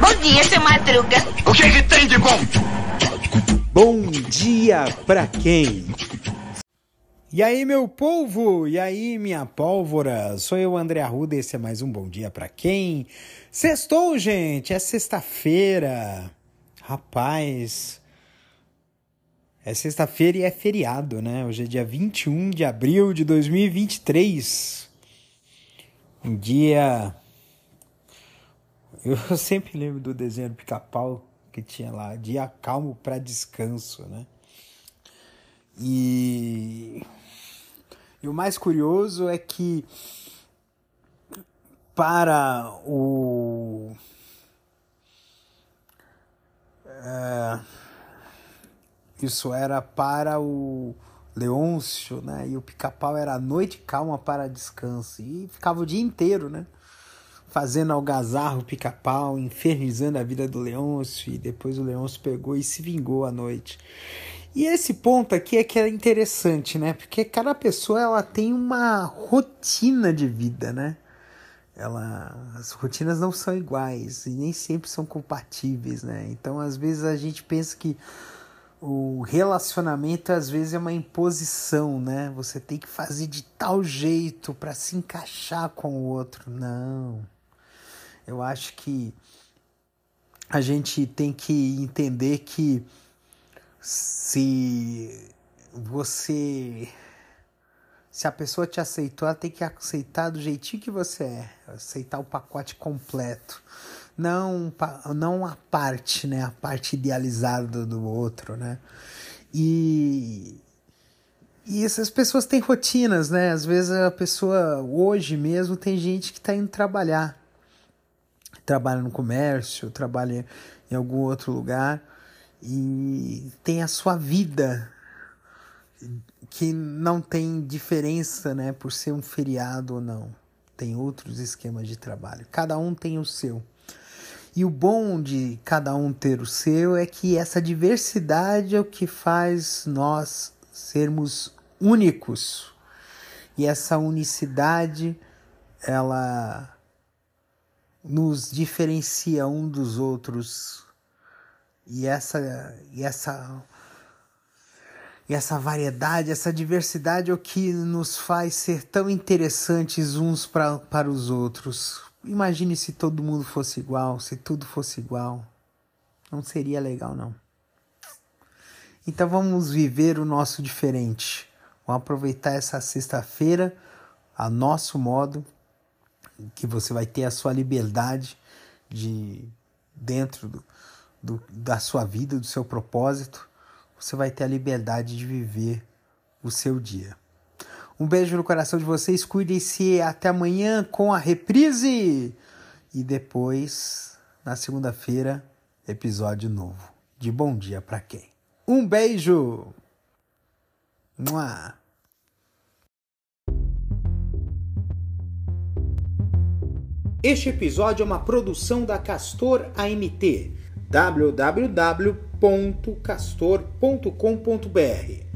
Bom dia, seu Madruga. O que, que tem de bom? Bom dia pra quem? E aí, meu povo? E aí, minha pólvora? Sou eu, André Arruda, e esse é mais um Bom Dia Pra Quem? Sextou, gente! É sexta-feira! Rapaz... É sexta-feira e é feriado, né? Hoje é dia 21 de abril de 2023. Dia... Eu sempre lembro do desenho do pica-pau que tinha lá, dia calmo para descanso, né? E... e o mais curioso é que para o é... isso era para o Leôncio, né? E o pica-pau era a noite calma para descanso e ficava o dia inteiro, né? Fazendo algazarro, pica-pau, infernizando a vida do Leôncio e depois o Leôncio pegou e se vingou à noite. E esse ponto aqui é que é interessante, né? Porque cada pessoa ela tem uma rotina de vida, né? Ela, as rotinas não são iguais e nem sempre são compatíveis, né? Então, às vezes a gente pensa que o relacionamento às vezes é uma imposição, né? Você tem que fazer de tal jeito para se encaixar com o outro. Não. Eu acho que a gente tem que entender que se você se a pessoa te aceitou, ela tem que aceitar do jeitinho que você é, aceitar o pacote completo, não não a parte, né, a parte idealizada do outro, né? E e essas pessoas têm rotinas, né? Às vezes a pessoa hoje mesmo tem gente que está indo trabalhar, trabalha no comércio, trabalha em algum outro lugar e tem a sua vida que não tem diferença, né, por ser um feriado ou não. Tem outros esquemas de trabalho. Cada um tem o seu. E o bom de cada um ter o seu é que essa diversidade é o que faz nós sermos únicos. E essa unicidade, ela nos diferencia um dos outros e essa, e essa, e essa variedade, essa diversidade é o que nos faz ser tão interessantes uns pra, para os outros. Imagine se todo mundo fosse igual, se tudo fosse igual. Não seria legal, não. Então vamos viver o nosso diferente. Vamos aproveitar essa sexta-feira a nosso modo, que você vai ter a sua liberdade de dentro do, do, da sua vida, do seu propósito, você vai ter a liberdade de viver o seu dia. Um beijo no coração de vocês, cuidem-se até amanhã com a reprise e depois, na segunda-feira, episódio novo de Bom Dia para quem. Um beijo! Mua. Este episódio é uma produção da Castor AMT www.castor.com.br.